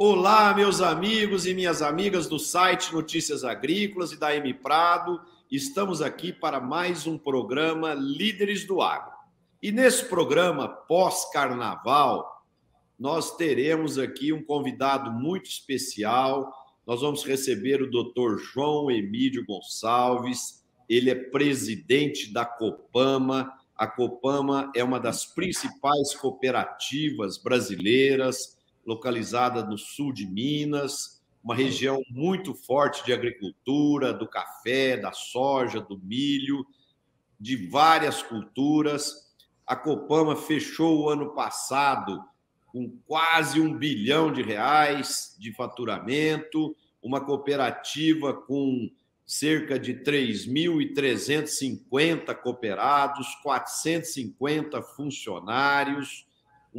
Olá, meus amigos e minhas amigas do site Notícias Agrícolas e da M Prado. Estamos aqui para mais um programa Líderes do Agro. E nesse programa pós-carnaval, nós teremos aqui um convidado muito especial. Nós vamos receber o Dr. João Emílio Gonçalves. Ele é presidente da Copama. A Copama é uma das principais cooperativas brasileiras localizada no sul de Minas, uma região muito forte de agricultura, do café, da soja, do milho, de várias culturas. A Copama fechou o ano passado com quase um bilhão de reais de faturamento, uma cooperativa com cerca de 3.350 cooperados, 450 funcionários,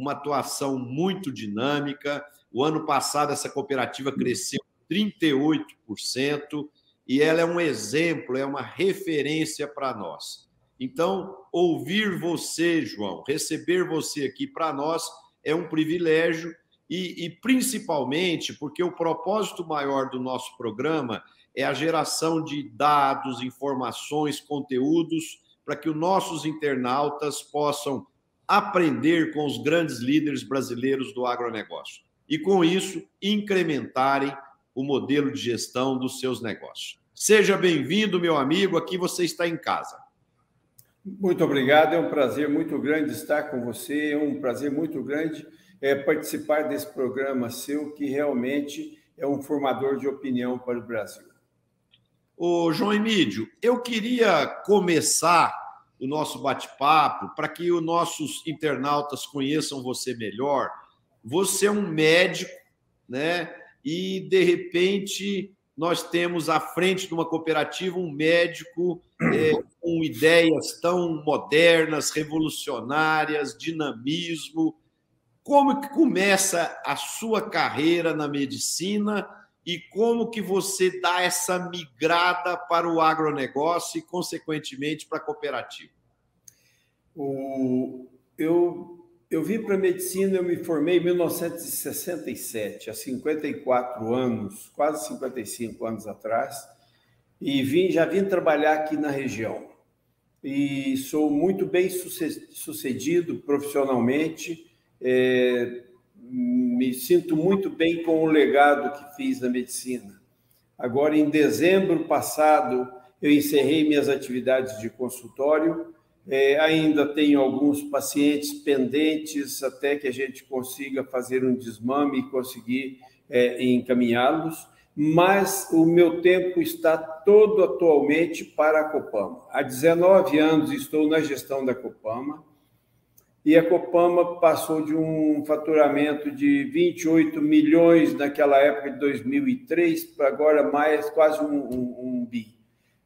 uma atuação muito dinâmica. O ano passado, essa cooperativa cresceu 38% e ela é um exemplo, é uma referência para nós. Então, ouvir você, João, receber você aqui para nós é um privilégio e, e, principalmente porque o propósito maior do nosso programa é a geração de dados, informações, conteúdos para que os nossos internautas possam aprender com os grandes líderes brasileiros do agronegócio e, com isso, incrementarem o modelo de gestão dos seus negócios. Seja bem-vindo, meu amigo, aqui você está em casa. Muito obrigado, é um prazer muito grande estar com você, é um prazer muito grande é, participar desse programa seu, que realmente é um formador de opinião para o Brasil. Ô, João Emílio, eu queria começar o nosso bate-papo, para que os nossos internautas conheçam você melhor. Você é um médico, né? E de repente nós temos à frente de uma cooperativa um médico é, com ideias tão modernas, revolucionárias, dinamismo. Como que começa a sua carreira na medicina e como que você dá essa migrada para o agronegócio e, consequentemente, para a cooperativa? O, eu, eu vim para a medicina, eu me formei em 1967, há 54 anos, quase 55 anos atrás, e vim, já vim trabalhar aqui na região. E sou muito bem sucedido profissionalmente, é, me sinto muito bem com o legado que fiz na medicina. Agora, em dezembro passado, eu encerrei minhas atividades de consultório. É, ainda tenho alguns pacientes pendentes até que a gente consiga fazer um desmame e conseguir é, encaminhá-los, mas o meu tempo está todo atualmente para a Copama. Há 19 anos estou na gestão da Copama e a Copama passou de um faturamento de 28 milhões naquela época de 2003 para agora mais quase um, um, um bi.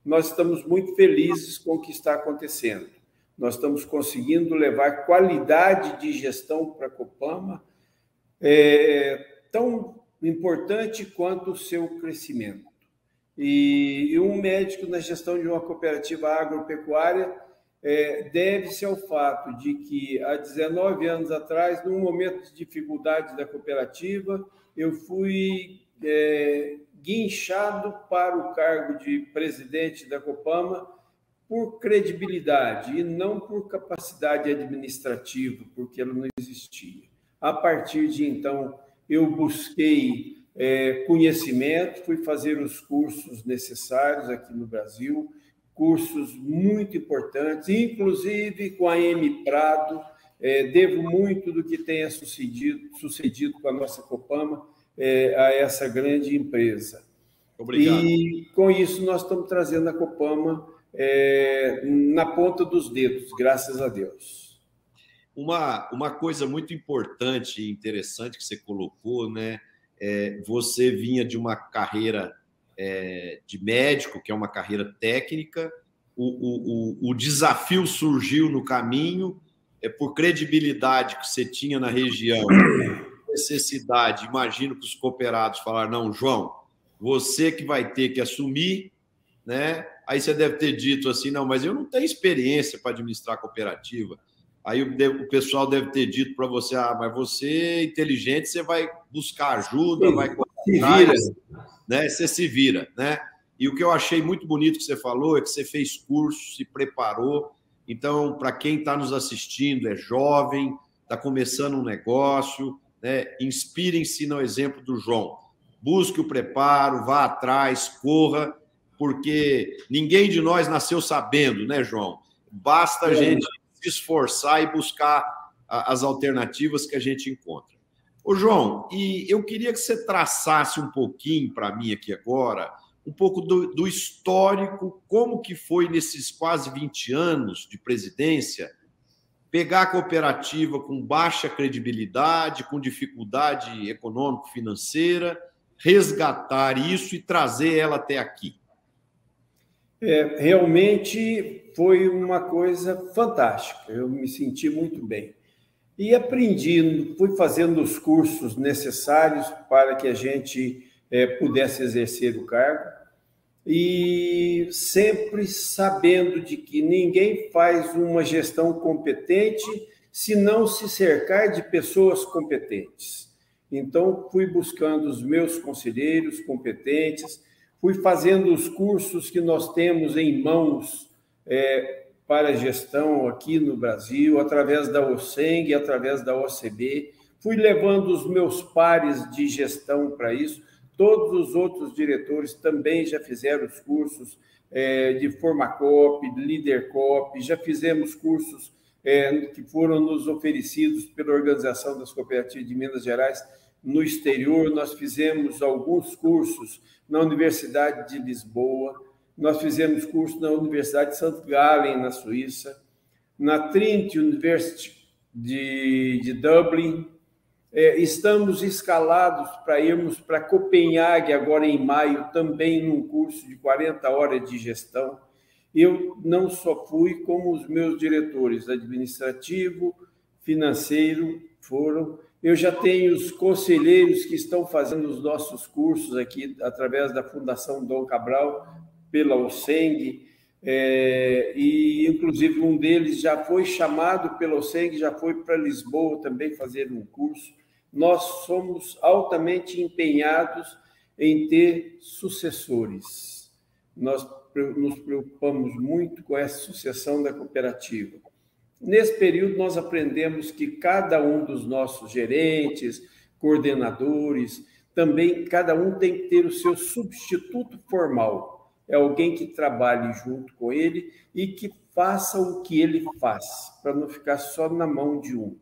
Nós estamos muito felizes com o que está acontecendo. Nós estamos conseguindo levar qualidade de gestão para a Copama, é, tão importante quanto o seu crescimento. E, e um médico na gestão de uma cooperativa agropecuária é, deve-se ao fato de que, há 19 anos atrás, num momento de dificuldade da cooperativa, eu fui é, guinchado para o cargo de presidente da Copama por credibilidade e não por capacidade administrativa, porque ela não existia. A partir de então, eu busquei é, conhecimento, fui fazer os cursos necessários aqui no Brasil, cursos muito importantes, inclusive com a M Prado. É, devo muito do que tenha sucedido, sucedido com a nossa Copama é, a essa grande empresa. Obrigado. E com isso nós estamos trazendo a Copama é, na ponta dos dedos, graças a Deus. Uma, uma coisa muito importante e interessante que você colocou, né? É, você vinha de uma carreira é, de médico, que é uma carreira técnica. O, o, o, o desafio surgiu no caminho, é por credibilidade que você tinha na região, necessidade. Imagino que os cooperados falaram: não, João, você que vai ter que assumir, né? Aí você deve ter dito assim: não, mas eu não tenho experiência para administrar cooperativa. Aí o, pessoal deve ter dito para você: ah, mas você é inteligente, você vai buscar ajuda, vai se vira. Né? Você se vira, né? E o que eu achei muito bonito que você falou é que você fez curso, se preparou. Então, para quem está nos assistindo, é jovem, está começando um negócio, né? inspirem-se no exemplo do João. Busque o preparo, vá atrás, corra, porque ninguém de nós nasceu sabendo, né, João? Basta a é. gente se esforçar e buscar as alternativas que a gente encontra. Ô, João, e eu queria que você traçasse um pouquinho para mim aqui agora, um pouco do, do, histórico, como que foi nesses quase 20 anos de presidência, pegar a cooperativa com baixa credibilidade, com dificuldade econômico-financeira, resgatar isso e trazer ela até aqui. É, realmente foi uma coisa fantástica, eu me senti muito bem. E aprendi, fui fazendo os cursos necessários para que a gente é, pudesse exercer o cargo, e sempre sabendo de que ninguém faz uma gestão competente se não se cercar de pessoas competentes. Então, fui buscando os meus conselheiros competentes, fui fazendo os cursos que nós temos em mãos é, para gestão aqui no Brasil, através da OSENG, através da OCB, fui levando os meus pares de gestão para isso. Todos os outros diretores também já fizeram os cursos é, de Formacop, Leadercop, já fizemos cursos é, que foram nos oferecidos pela Organização das Cooperativas de Minas Gerais no exterior, nós fizemos alguns cursos na Universidade de Lisboa, nós fizemos curso na Universidade de St. Gallen, na Suíça, na Trinity University de, de Dublin. É, estamos escalados para irmos para Copenhague agora em maio, também num curso de 40 horas de gestão. Eu não só fui, como os meus diretores administrativo, financeiro foram eu já tenho os conselheiros que estão fazendo os nossos cursos aqui através da Fundação Dom Cabral, pela OSENG, é, e inclusive um deles já foi chamado pela OSENG, já foi para Lisboa também fazer um curso. Nós somos altamente empenhados em ter sucessores. Nós nos preocupamos muito com essa sucessão da cooperativa. Nesse período, nós aprendemos que cada um dos nossos gerentes, coordenadores, também cada um tem que ter o seu substituto formal. É alguém que trabalhe junto com ele e que faça o que ele faz, para não ficar só na mão de um.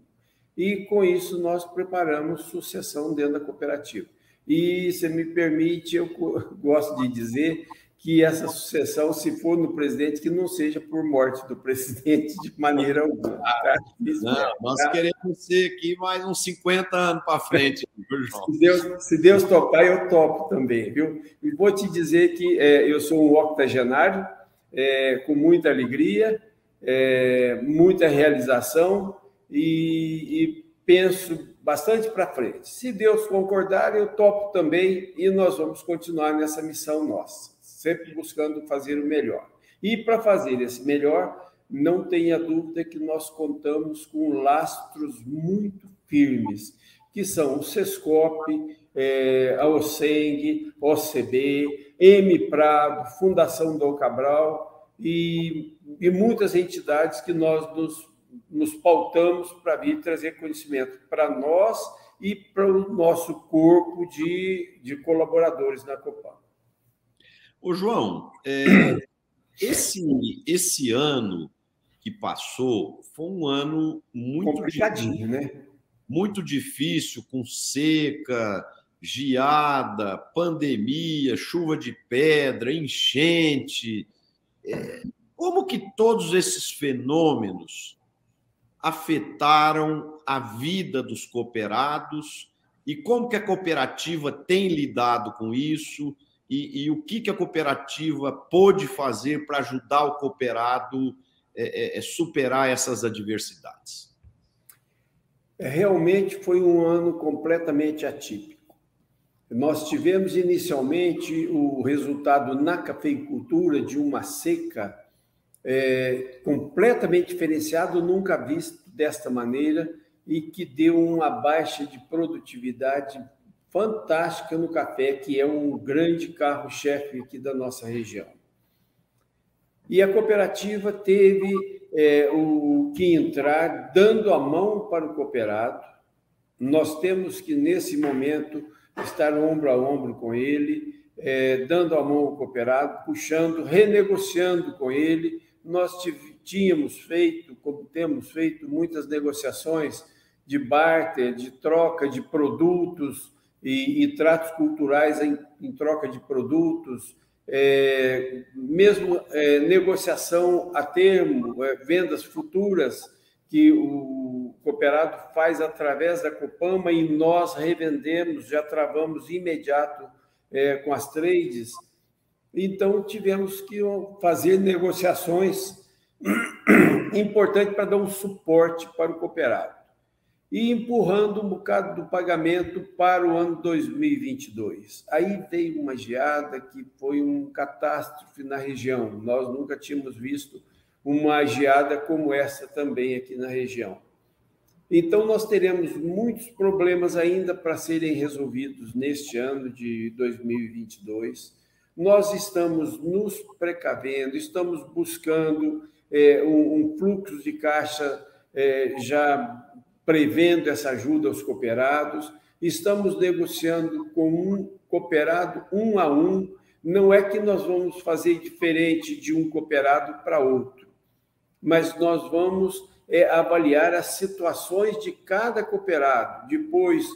E com isso nós preparamos sucessão dentro da cooperativa. E se me permite, eu gosto de dizer que essa sucessão, se for no presidente, que não seja por morte do presidente de maneira alguma. Tá? Não, nós tá? queremos ser aqui mais uns 50 anos para frente, viu, João? Se Deus, se Deus topar, eu topo também, viu? E vou te dizer que é, eu sou um octogenário, é, com muita alegria, é, muita realização e, e penso bastante para frente. Se Deus concordar, eu topo também e nós vamos continuar nessa missão nossa sempre buscando fazer o melhor. E para fazer esse melhor, não tenha dúvida que nós contamos com lastros muito firmes, que são o SESCOP, é, a OSENG, OCB, M Prado, Fundação Dom Cabral e, e muitas entidades que nós nos, nos pautamos para vir trazer conhecimento para nós e para o nosso corpo de, de colaboradores na Copan. Ô, João, é, esse, esse ano que passou foi um ano muito complicadinho, né? Muito difícil, com seca, geada, pandemia, chuva de pedra, enchente. É, como que todos esses fenômenos afetaram a vida dos cooperados e como que a cooperativa tem lidado com isso? E, e o que, que a cooperativa pôde fazer para ajudar o cooperado é, é, é superar essas adversidades? É, realmente foi um ano completamente atípico. Nós tivemos inicialmente o resultado na cafeicultura de uma seca é, completamente diferenciado, nunca visto desta maneira e que deu uma baixa de produtividade fantástica no café, que é um grande carro-chefe aqui da nossa região. E a cooperativa teve é, o que entrar dando a mão para o cooperado. Nós temos que, nesse momento, estar ombro a ombro com ele, é, dando a mão ao cooperado, puxando, renegociando com ele. Nós tínhamos feito, como temos feito, muitas negociações de barter, de troca de produtos e, e tratos culturais em, em, troca de produtos, é, mesmo é, negociação a termo, é, vendas futuras que o cooperado faz através da Copama e nós revendemos, já travamos imediato é, com as trades. Então, tivemos que fazer negociações importantes para dar um suporte para o cooperado e empurrando um bocado do pagamento para o ano 2022. Aí veio uma geada que foi um catástrofe na região. Nós nunca tínhamos visto uma geada como essa também aqui na região. Então, nós teremos muitos problemas ainda para serem resolvidos neste ano de 2022. Nós estamos nos precavendo, estamos buscando é, um, um, fluxo de caixa é, já prevendo essa ajuda aos cooperados. Estamos negociando com um cooperado um a um. Não é que nós vamos fazer diferente de um cooperado para outro, mas nós vamos é, avaliar as situações de cada cooperado. Depois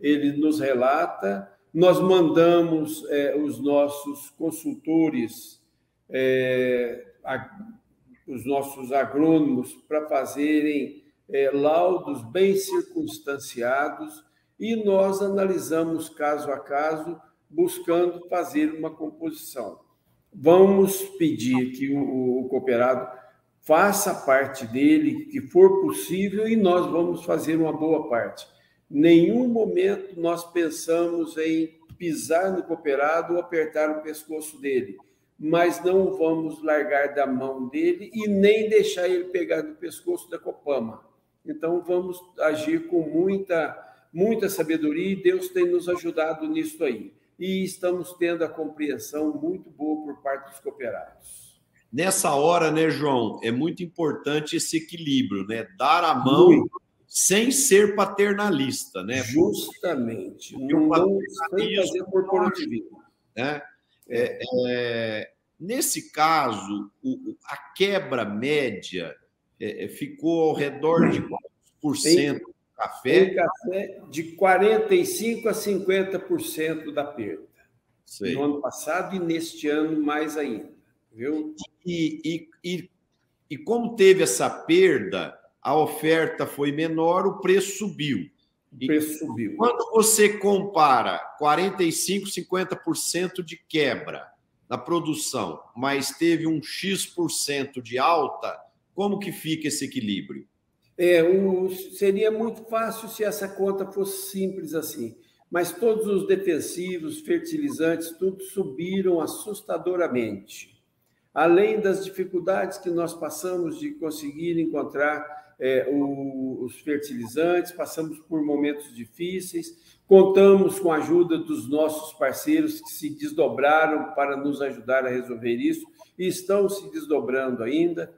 ele nos relata, nós mandamos é, os nossos consultores, é, a, os nossos agrônomos, para fazerem é, laudos bem circunstanciados e nós analisamos caso a caso, buscando fazer uma composição. Vamos pedir que o, o cooperado faça parte dele, que for possível, e nós vamos fazer uma boa parte. Nenhum momento nós pensamos em pisar no cooperado ou apertar o pescoço dele, mas não vamos largar da mão dele e nem deixar ele pegar do pescoço da Copama. Então, vamos agir com muita, muita sabedoria e Deus tem nos ajudado nisso aí. E estamos tendo a compreensão muito boa por parte dos cooperados. Nessa hora, né, João, é muito importante esse equilíbrio, né? Dar a mão muito. sem ser paternalista, né? Justamente. Não, não sem fazer corporativismo. Né? É, é, nesse caso, o, a quebra média é, é, ficou ao redor de quantos cento do café? Tem café de 45% a 50% da perda. Sei. No ano passado e neste ano mais ainda. Viu? E, e, e, e como teve essa perda, a oferta foi menor, o preço subiu. O preço subiu. Quando você compara 45%, 50% de quebra na produção, mas teve um X% de alta, como que fica esse equilíbrio? É, o, seria muito fácil se essa conta fosse simples assim. Mas todos os defensivos, fertilizantes, tudo subiram assustadoramente. Além das dificuldades que nós passamos de conseguir encontrar é, o, os fertilizantes, passamos por momentos difíceis, contamos com a ajuda dos nossos parceiros que se desdobraram para nos ajudar a resolver isso e estão se desdobrando ainda.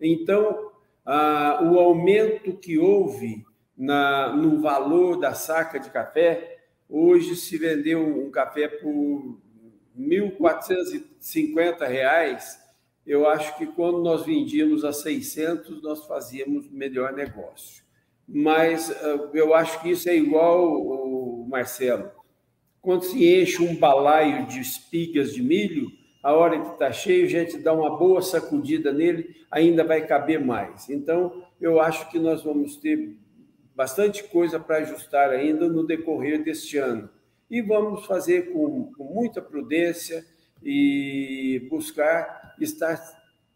Então, ah, o aumento que houve na, no valor da saca de café, hoje se vendeu um café por R$ 1.450, eu acho que quando nós vendíamos a 600, nós fazíamos melhor negócio. Mas ah, eu acho que isso é igual, Marcelo, quando se enche um balaio de espigas de milho, a hora que está cheio, a gente dá uma boa sacudida nele, ainda vai caber mais. Então, eu acho que nós vamos ter bastante coisa para ajustar ainda no decorrer deste ano. E vamos fazer com, com muita prudência e buscar estar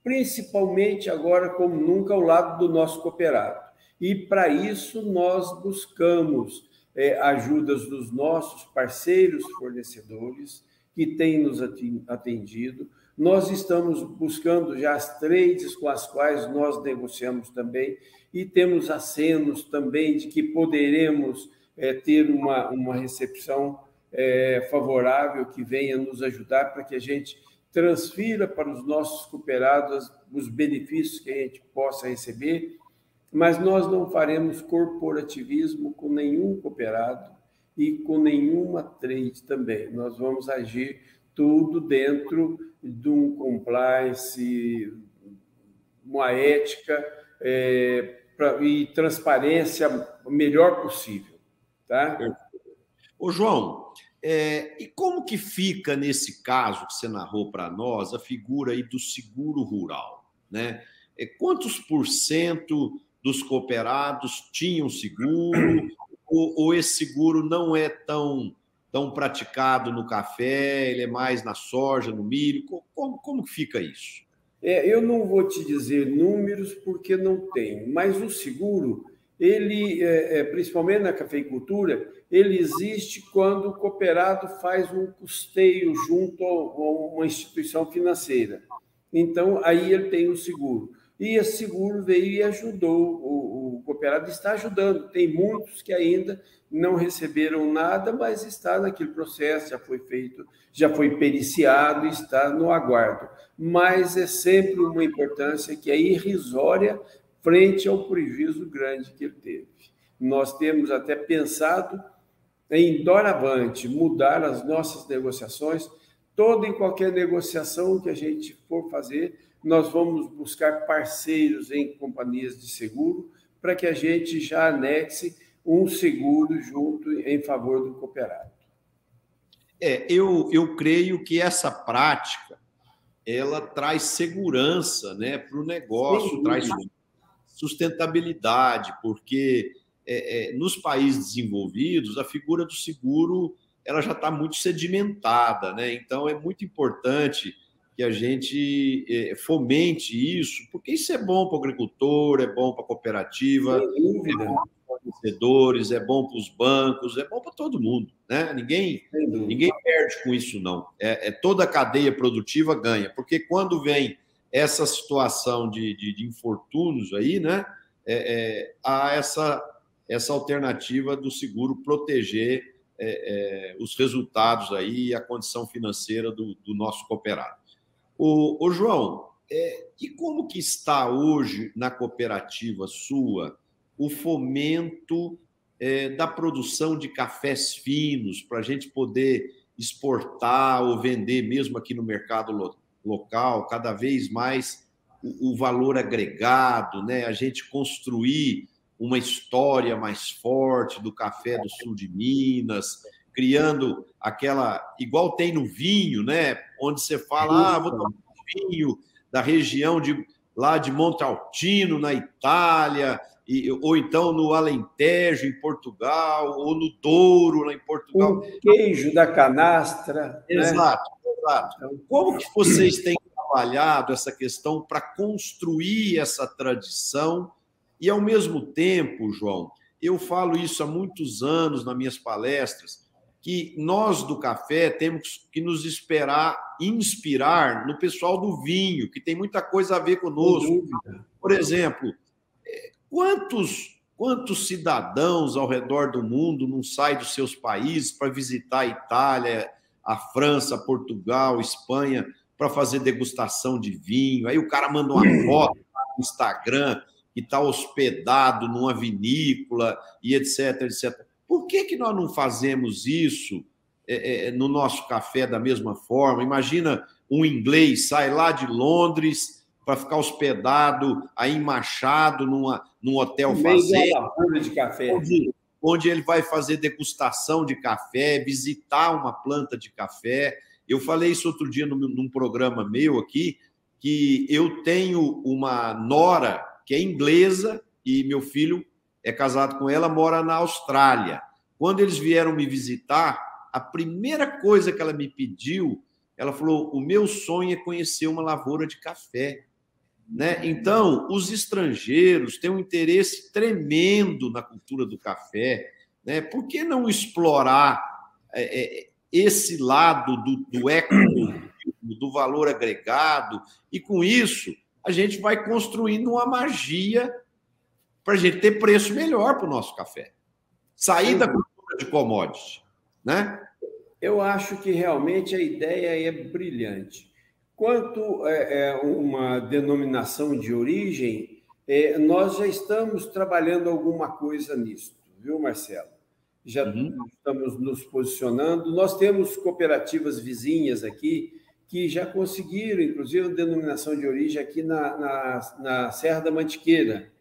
principalmente agora como nunca ao lado do nosso cooperado. E para isso nós buscamos é, ajudas dos nossos parceiros fornecedores, que tem nos atendido. Nós estamos buscando já as trades com as quais nós negociamos também e temos acenos também de que poderemos é, ter uma, uma recepção é, favorável que venha nos ajudar para que a gente transfira para os nossos cooperados os benefícios que a gente possa receber, mas nós não faremos corporativismo com nenhum cooperado e com nenhuma trade também. Nós vamos agir tudo dentro de um compliance, uma ética é, pra, e transparência melhor possível. Tá? Ô, João, é, e como que fica nesse caso que você narrou para nós a figura aí do seguro rural? Né? É, quantos por cento dos cooperados tinham seguro? Ou, ou esse seguro não é tão tão praticado no café, ele é mais na soja, no milho? Como, como fica isso? É, eu não vou te dizer números porque não tem, mas o seguro, ele, é, é, principalmente na cafeicultura, ele existe quando o cooperado faz um custeio junto a uma instituição financeira. Então, aí ele tem o seguro. E esse seguro veio e ajudou, o, o cooperado está ajudando. Tem muitos que ainda não receberam nada, mas está naquele processo, já foi feito, já foi periciado, está no aguardo. Mas é sempre uma importância que é irrisória frente ao prejuízo grande que ele teve. Nós temos até pensado em doravante mudar as nossas negociações, toda e qualquer negociação que a gente for fazer, nós vamos buscar parceiros em companhias de seguro para que a gente já anexe um seguro junto em favor do cooperado. É, eu, eu creio que essa prática ela traz segurança né, para o negócio, Sim, traz sustentabilidade, porque é, é, nos países desenvolvidos a figura do seguro ela já está muito sedimentada, né? Então é muito importante que a gente é, fomente isso, porque isso é bom para o agricultor, é bom para a cooperativa, é bom fornecedores, é bom para os bancos, é bom para todo mundo, né? Ninguém, ninguém perde com isso, não. É, é, toda a cadeia produtiva ganha, porque quando vem essa situação de, de, de infortúnios aí, né? É, é, há essa, essa alternativa do seguro proteger é, é, os resultados aí e a condição financeira do, do nosso cooperado. O, João, é, e como que está hoje na cooperativa sua o fomento é, da produção de cafés finos para a gente poder exportar ou vender mesmo aqui no mercado lo local, cada vez mais o, o, valor agregado, né? A gente construir uma história mais forte do café do sul de Minas, criando aquela igual tem no vinho, né? Onde você fala, ah, vou tomar um vinho da região de lá de Montaltino na Itália e, ou então no Alentejo, em Portugal, ou no Douro, lá em Portugal. O queijo da canastra. Exato, né? exato. Então, como que vocês têm trabalhado essa questão para construir essa tradição e, ao mesmo tempo, João, eu falo isso há muitos anos nas minhas palestras, que nós do café temos que nos esperar, inspirar no pessoal do vinho, que tem muita coisa a ver conosco. Por exemplo, Quantos, quantos cidadãos ao redor do mundo não saem dos seus países para visitar a Itália, a França, Portugal, Espanha, para fazer degustação de vinho? Aí o cara manda uma foto no Instagram que está hospedado numa vinícola e etc, etc. Por que, que nós não fazemos isso é, é, no nosso café da mesma forma? Imagina um inglês sai lá de Londres para ficar hospedado aí em Machado, numa, num hotel fazenda. de café. Onde, onde ele vai fazer degustação de café, visitar uma planta de café. Eu falei isso outro dia num, num programa meu aqui, que eu tenho uma nora que é inglesa e meu filho é casado com ela, mora na Austrália. Quando eles vieram me visitar, a primeira coisa que ela me pediu, ela falou: o meu sonho é conhecer uma lavoura de café. Né? Então, os estrangeiros têm um interesse tremendo na cultura do café. Né? Por que não explorar é, é, esse lado do, do do valor agregado, e com isso a gente vai construindo uma magia para a gente ter preço melhor para o nosso café. Sair da cultura de commodity, né? Eu acho que realmente a ideia é brilhante. Quanto é, é uma denominação de origem, é, nós já estamos trabalhando alguma coisa nisso, viu, Marcelo? Já uhum. estamos nos posicionando. Nós temos cooperativas vizinhas aqui que já conseguiram, inclusive, a denominação de origem aqui na, na, na Serra da Mantiqueira.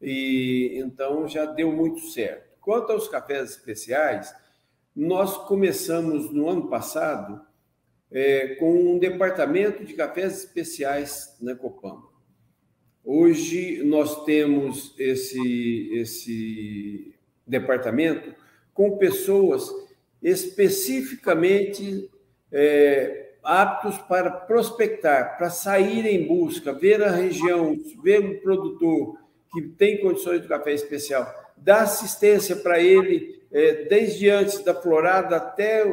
E então já deu muito certo. Quanto aos cafés especiais, nós começamos no ano passado é, com um departamento de cafés especiais na Copama. Hoje nós temos esse, esse departamento com pessoas especificamente é, aptos para prospectar, para sair em busca, ver a região, ver o produtor que tem condições de café especial, dar assistência para ele é, desde antes da florada até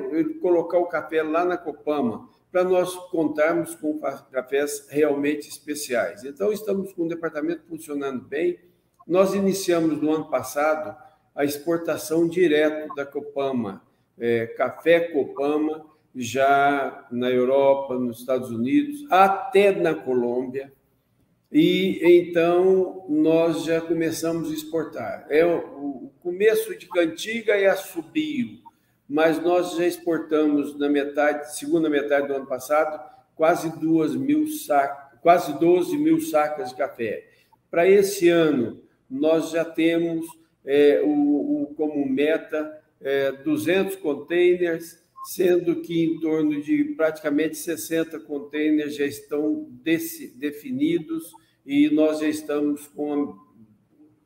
colocar o café lá na Copama, para nós contarmos com cafés realmente especiais. Então, estamos com o departamento funcionando bem. Nós iniciamos no ano passado a exportação direto da Copama, é, café Copama, já na Europa, nos Estados Unidos, até na Colômbia. E então nós já começamos a exportar. É o começo de cantiga é assobio, mas nós já exportamos na metade, segunda metade do ano passado, quase duas mil sacas, quase 12 mil sacas de café. Para esse ano, nós já temos é, o, o, como meta é, 200 containers, sendo que em torno de praticamente 60 containers já estão definidos e nós já estamos com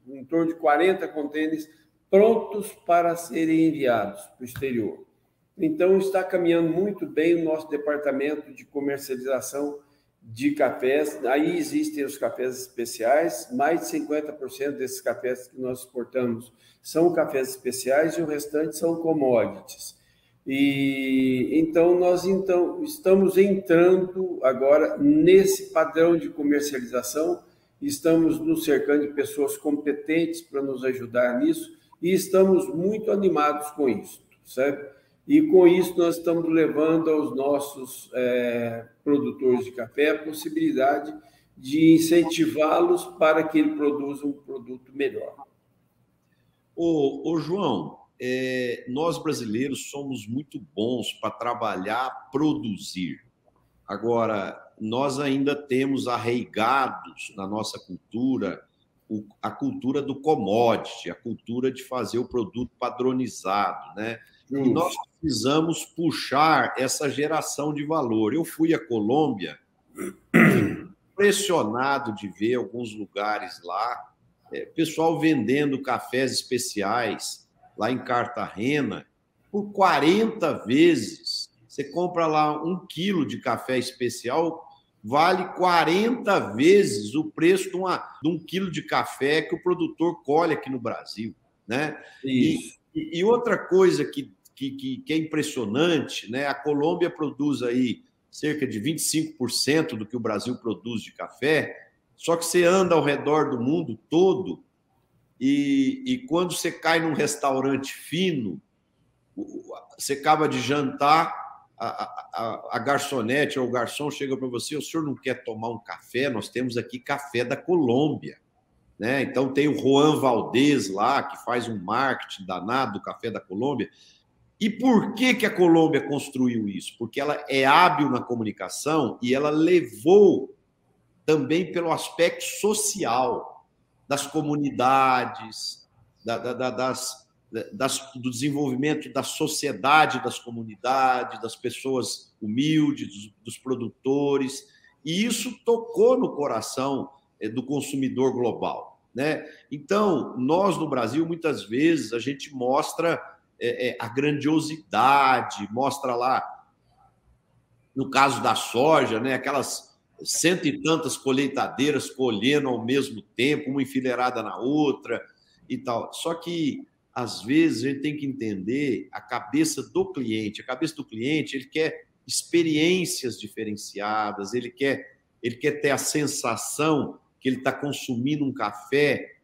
em torno de 40 containers prontos para serem enviados para o exterior. Então, está caminhando muito bem o nosso departamento de comercialização de cafés. Aí existem os cafés especiais, mais de 50% desses cafés que nós exportamos são cafés especiais e o restante são commodities. E então nós então estamos entrando agora nesse padrão de comercialização, estamos nos cercando de pessoas competentes para nos ajudar nisso e estamos muito animados com isso, certo? E com isso nós estamos levando aos nossos é, produtores de café a possibilidade de incentivá-los para que ele produza um produto melhor. Ô, ô João, é, nós brasileiros somos muito bons para trabalhar, produzir. Agora, nós ainda temos arraigados na nossa cultura o, a cultura do commodity, a cultura de fazer o produto padronizado, né? E nós precisamos puxar essa geração de valor. Eu fui à Colômbia, impressionado de ver alguns lugares lá, é, pessoal vendendo cafés especiais lá em Cartagena por 40 vezes. Você compra lá um quilo de café especial vale 40 vezes o preço de, uma, de um quilo de café que o produtor colhe aqui no Brasil. Né? E, e, outra coisa que, que, que, é impressionante, né? a Colômbia produz aí cerca de 25% do que o Brasil produz de café, só que você anda ao redor do mundo todo e, e quando você cai num restaurante fino, você acaba de jantar, a, a, a garçonete ou o garçom chega para você, o senhor não quer tomar um café? Nós temos aqui café da Colômbia. Né? Então tem o Juan Valdez lá, que faz um marketing danado do café da Colômbia. E por que, que a Colômbia construiu isso? Porque ela é hábil na comunicação e ela levou também pelo aspecto social das comunidades, da, da, das, das, do desenvolvimento da sociedade, das comunidades, das pessoas humildes, dos, dos produtores, e isso tocou no coração eh, do consumidor global. Né? Então, nós no Brasil, muitas vezes, a gente mostra é, a grandiosidade, mostra lá, no caso da soja, né, aquelas cento e tantas colheitadeiras colhendo ao mesmo tempo, uma enfileirada na outra e tal. Só que às vezes a gente tem que entender a cabeça do cliente. A cabeça do cliente, ele quer experiências diferenciadas, ele quer, ele quer ter a sensação que ele está consumindo um café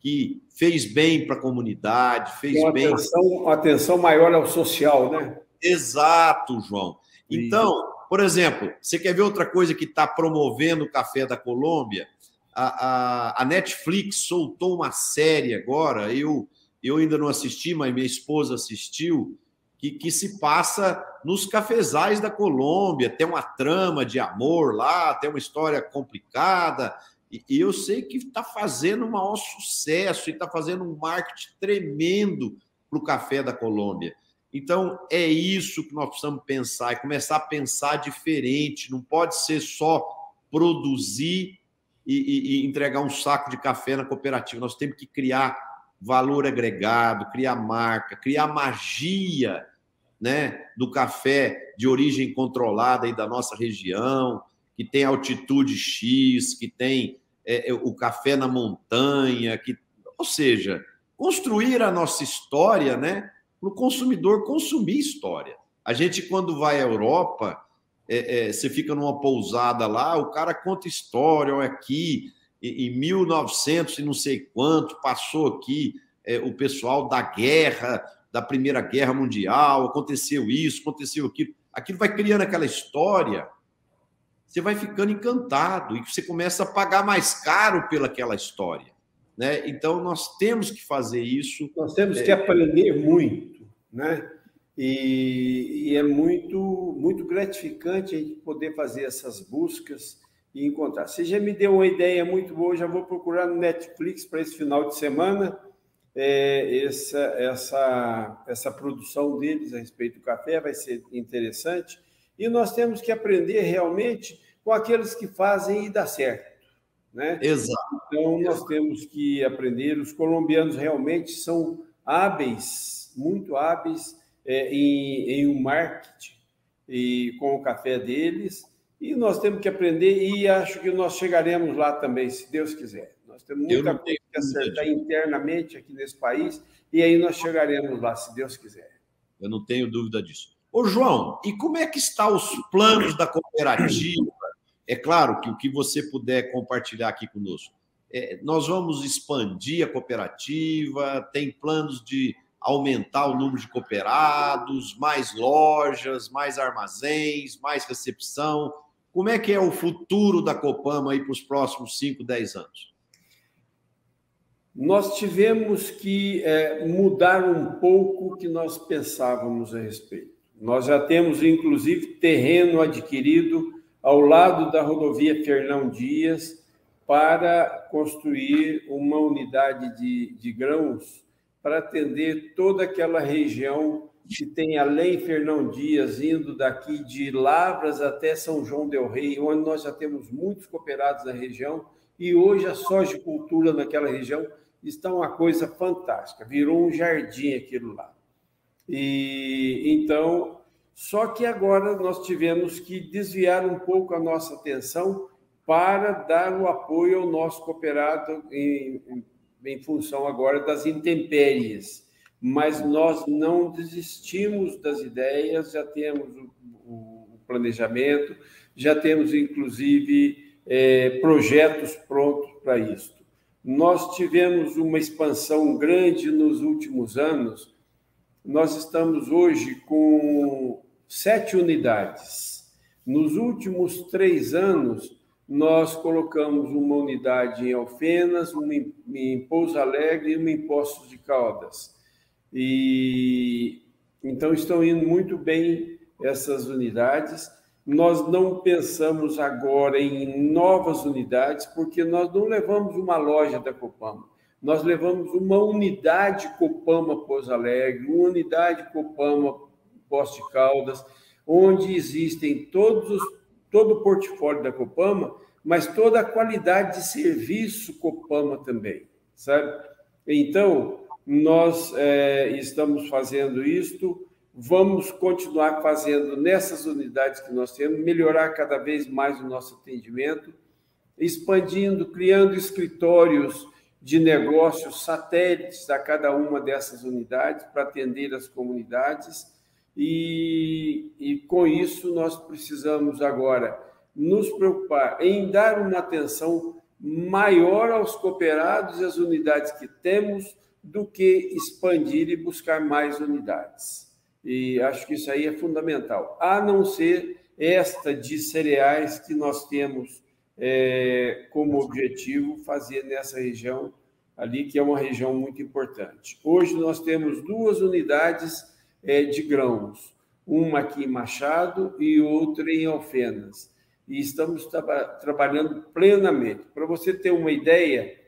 que fez bem para a comunidade, fez uma bem. Atenção, atenção maior ao social, né? Exato, João. Então, por exemplo, você quer ver outra coisa que está promovendo o café da Colômbia? A, a, a, Netflix soltou uma série agora, eu, eu ainda não assisti, mas minha esposa assistiu, que, que se passa nos cafezais da Colômbia. Tem uma trama de amor lá, tem uma história complicada. E, e eu sei que está fazendo um maior sucesso e está fazendo um marketing tremendo para o café da Colômbia. Então, é isso que nós precisamos pensar e começar a pensar diferente. Não pode ser só produzir e, e, e, entregar um saco de café na cooperativa. Nós temos que criar valor agregado, criar marca, criar magia né, do café de origem controlada aí da nossa região, que tem altitude X, que tem é, é o café na montanha, que, ou seja, construir a nossa história, né? Para o consumidor consumir história. A gente, quando vai à Europa, é, é, você fica numa pousada lá, o cara conta história, olha aqui, em 1900 e não sei quanto, passou aqui é, o pessoal da guerra, da Primeira Guerra Mundial, aconteceu isso, aconteceu aquilo. Aquilo vai criando aquela história, você vai ficando encantado e você começa a pagar mais caro pelaquela história. Né? Então, nós temos que fazer isso. Nós temos que aprender muito, né? E, e, é muito, muito gratificante a gente poder fazer essas buscas e encontrar. Você já me deu uma ideia muito boa, já vou procurar no Netflix para esse final de semana é, essa, essa, essa produção deles a respeito do café, vai ser interessante. E nós temos que aprender realmente com aqueles que fazem e dá certo. Né? Exato. Então, nós temos que aprender. Os colombianos realmente são hábeis, muito hábeis é, em, em um marketing e com o café deles. E nós temos que aprender, e acho que nós chegaremos lá também, se Deus quiser. Nós temos muita coisa que acertar internamente aqui nesse país, e aí nós chegaremos lá, se Deus quiser. Eu não tenho dúvida disso. Ô, João, e como é que estão os planos da cooperativa é claro que o que você puder compartilhar aqui conosco, é, nós vamos expandir a cooperativa, tem planos de aumentar o número de cooperados, mais lojas, mais armazéns, mais recepção. Como é que é o futuro da Copama aí para os próximos 5, 10 anos? Nós tivemos que é, mudar um pouco o que nós pensávamos a respeito. Nós já temos, inclusive, terreno adquirido ao lado da rodovia Fernão Dias para construir uma unidade de, de grãos para atender toda aquela região que tem além Fernão Dias, indo daqui de Lavras até São João del Rei, onde nós já temos muitos cooperados na região, e hoje a sojicultura naquela região está uma coisa fantástica, virou um jardim aquilo lá. E então só que agora nós tivemos que desviar um pouco a nossa atenção para dar o apoio ao nosso cooperado em, em, função agora das intempéries. Mas nós não desistimos das ideias, já temos o, o planejamento, já temos inclusive é, projetos prontos para isso. Nós tivemos uma expansão grande nos últimos anos. Nós estamos hoje com sete unidades. Nos últimos três anos, nós colocamos uma unidade em Alfenas, uma em Pouso Alegre e uma em Poços de Caldas. E então estão indo muito bem essas unidades. Nós não pensamos agora em novas unidades, porque nós não levamos uma loja da Copama. Nós levamos uma unidade Copama Pouso Alegre, uma unidade Copama Poste Caldas, onde existem todos os, todo o portfólio da Copama, mas toda a qualidade de serviço Copama também, sabe? Então, nós é, estamos fazendo isto, vamos continuar fazendo nessas unidades que nós temos, melhorar cada vez mais o nosso atendimento, expandindo, criando escritórios de negócios satélites a cada uma dessas unidades para atender as comunidades e, e com isso, nós precisamos agora nos preocupar em dar uma atenção maior aos cooperados e às unidades que temos do que expandir e buscar mais unidades. E acho que isso aí é fundamental, a não ser esta de cereais que nós temos é, como objetivo fazer nessa região ali, que é uma região muito importante. Hoje nós temos duas unidades é, de grãos, uma aqui em Machado e outra em Alfenas. E estamos tra trabalhando plenamente. Para você ter uma ideia,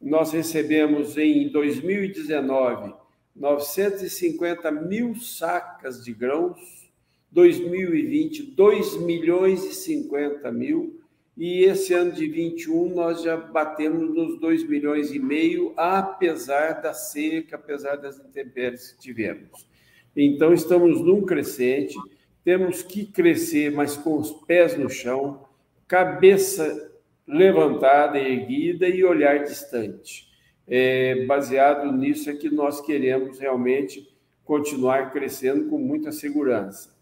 nós recebemos em 2019 950 mil sacas de grãos, 2020, 2 milhões e 50 mil, e esse ano de 21 nós já batemos nos 2 milhões e meio, apesar da seca, apesar das intempéries que tivemos. Então, estamos num crescente, temos que crescer, mas com os pés no chão, cabeça levantada, erguida e olhar distante. É, baseado nisso é que nós queremos realmente continuar crescendo com muita segurança.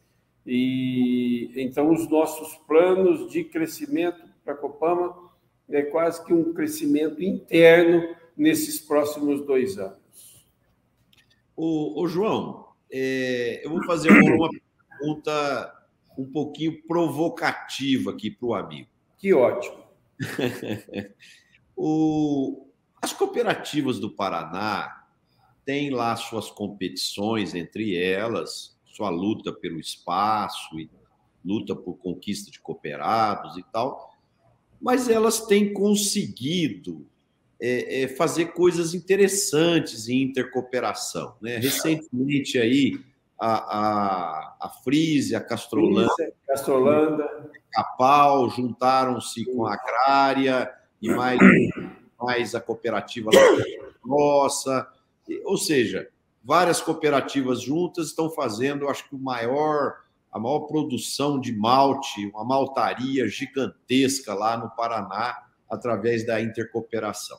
E então os nossos planos de crescimento para a Copama é quase que um crescimento interno nesses próximos dois anos. O João, é, eu vou fazer uma pergunta um pouquinho provocativa aqui para o amigo. Que ótimo. o, as cooperativas do Paraná têm lá suas competições entre elas, sua luta pelo espaço e luta por conquista de cooperados e tal, mas elas têm conseguido é, é, fazer coisas interessantes em intercooperação. Né? Recentemente aí a, a, a Frise, a Castrolanda, Castrolanda. Capal juntaram-se com a Agrária e mais, mais a cooperativa nossa, ou seja, várias cooperativas juntas estão fazendo, acho que o maior, a maior produção de malte, uma maltaria gigantesca lá no Paraná, através da intercooperação.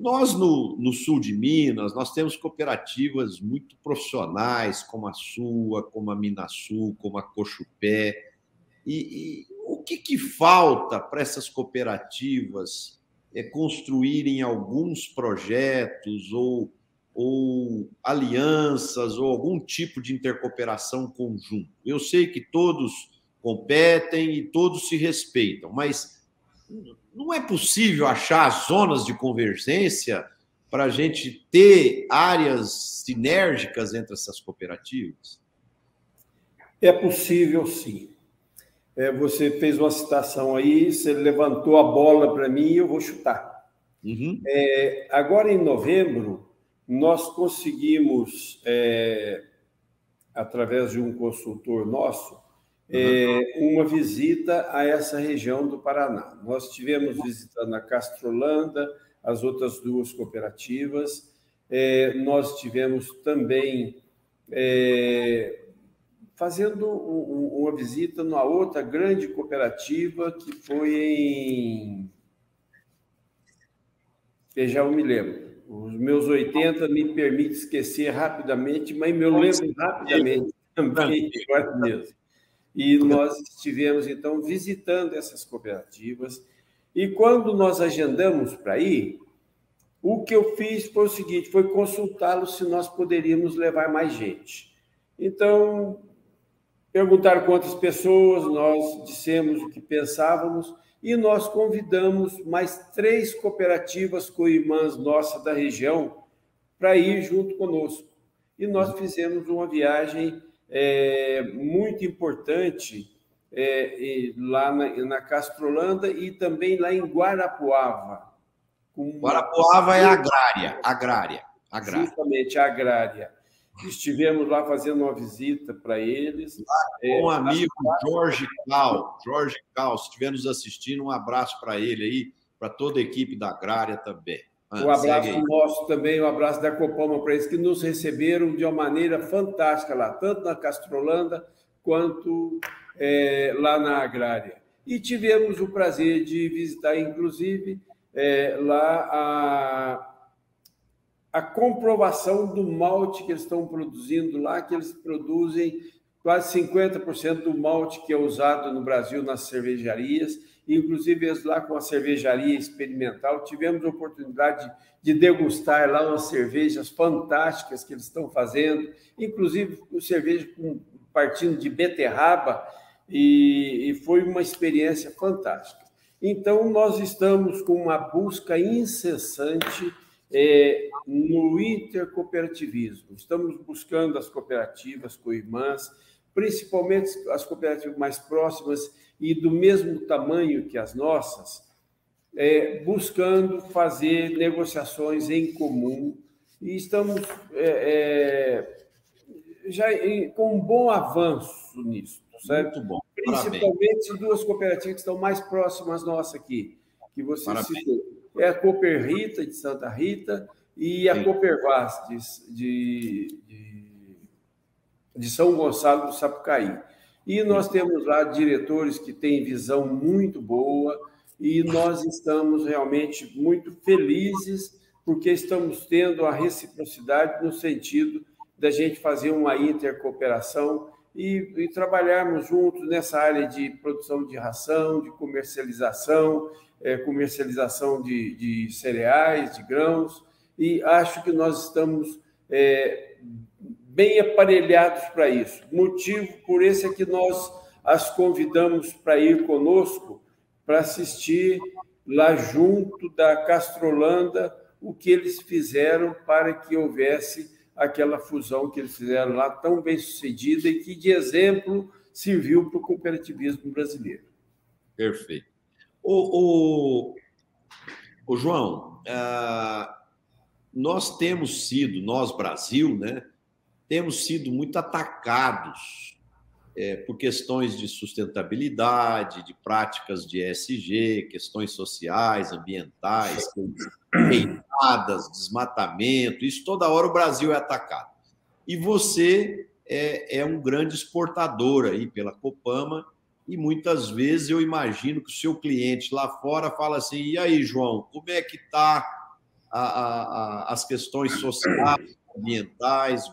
Nós, no, no, sul de Minas, nós temos cooperativas muito profissionais, como a sua, como a Minasul, como a Cochupé. E, e o que, que falta para essas cooperativas é, construírem alguns projetos ou ou alianças ou algum tipo de intercooperação conjunto. Eu sei que todos competem e todos se respeitam, mas não é possível achar zonas de convergência para a gente ter áreas sinérgicas entre essas cooperativas? É possível, sim. É, você fez uma citação aí, você levantou a bola para mim e eu vou chutar. Uhum. É, agora, em novembro, nós conseguimos, é, através de um consultor nosso, é, uma visita a essa região do Paraná. Nós estivemos visitando a Castrolanda, as outras duas cooperativas, é, nós tivemos também é, fazendo um, uma visita numa outra grande cooperativa que foi em. Eu já me lembro. Os meus 80 me permite esquecer rapidamente, mas me lembro rapidamente também, agora mesmo. E nós estivemos, então, visitando essas cooperativas. E quando nós agendamos para ir, o que eu fiz foi o seguinte: foi consultá-los se nós poderíamos levar mais gente. Então, perguntaram quantas pessoas, nós dissemos o que pensávamos e nós convidamos mais três cooperativas co-irmãs nossas da região para ir junto conosco. E nós fizemos uma viagem é, muito importante é, lá na, na Castrolanda e também lá em Guarapuava. Guarapuava é agrária, agrária, agrária. Justamente, agrária. Estivemos lá fazendo uma visita para eles. com um é, amigo, Jorge Cal. Jorge Cal, se estiver nos assistindo, um abraço para ele aí, para toda a equipe da Agrária também. Ah, um abraço nosso também, um abraço da Copama para eles, que nos receberam de uma maneira fantástica lá, tanto na Castrolanda quanto é, lá na Agrária. E tivemos o prazer de visitar, inclusive, é, lá a a comprovação do malte que eles estão produzindo lá, que eles produzem quase 50% do malte que é usado no Brasil nas cervejarias, inclusive lá com a cervejaria experimental, tivemos a oportunidade de degustar lá umas cervejas fantásticas que eles estão fazendo, inclusive o cerveja com, partindo de beterraba, e, e foi uma experiência fantástica. Então, nós estamos com uma busca incessante é, no intercooperativismo. Estamos buscando as cooperativas co-irmãs, principalmente as cooperativas mais próximas e do mesmo tamanho que as nossas, é, buscando fazer negociações em comum e estamos é, é já em, com um bom avanço nisso, certo? Muito bom. Principalmente Parabéns. duas cooperativas que estão mais próximas nossas aqui, que você Parabéns. citou. É a Cooper Rita, de Santa Rita, e a Sim. Cooper Vaz, de, de, de São Gonçalo do Sapucaí. E nós temos lá diretores que têm visão muito boa e nós estamos realmente muito felizes porque estamos tendo a reciprocidade no sentido da gente fazer uma intercooperação e, e, trabalharmos juntos nessa área de produção de ração, de comercialização, é, comercialização de, de, cereais, de grãos, e acho que nós estamos é, bem aparelhados para isso. Motivo por esse é que nós as convidamos para ir conosco para assistir lá junto da Castrolanda o que eles fizeram para que houvesse aquela fusão que eles fizeram lá tão bem sucedida e que de exemplo serviu para o cooperativismo brasileiro. Perfeito. O, o, o João, uh, nós temos sido, nós Brasil, né, temos sido muito atacados é, por questões de sustentabilidade, de práticas de ESG, questões sociais, ambientais, queimadas, desmatamento, isso toda hora o Brasil é atacado. E você é, é um grande exportador aí pela Copama, e muitas vezes eu imagino que o seu cliente lá fora fala assim: e aí, João, como é que está as questões sociais, ambientais,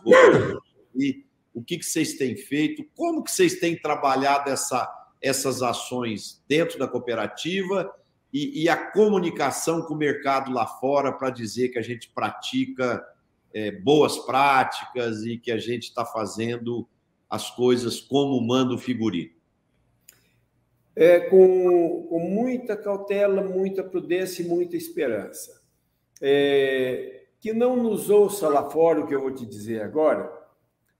e o que, que vocês têm feito, como que vocês têm trabalhado essa, essas ações dentro da cooperativa e, e, a comunicação com o mercado lá fora para dizer que a gente pratica é, boas práticas e que a gente está fazendo as coisas como manda o figurino. É, com, com muita cautela, muita prudência e muita esperança. É, que não nos ouça lá fora o que eu vou te dizer agora,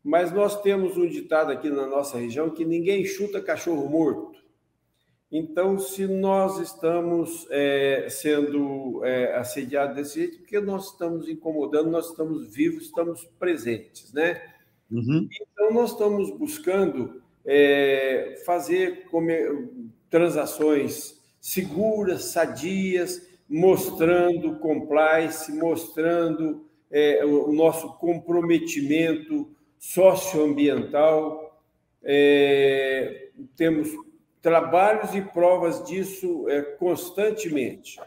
mas nós temos um ditado aqui na nossa região que ninguém chuta cachorro morto. Então, se nós estamos é, sendo é, assediados desse jeito, porque nós estamos incomodando, nós estamos vivos, estamos presentes, né? Uhum. Então, nós estamos buscando é, fazer transações seguras, sadias, mostrando compliance, mostrando é, o nosso comprometimento socioambiental. É, temos trabalhos e provas disso é, constantemente.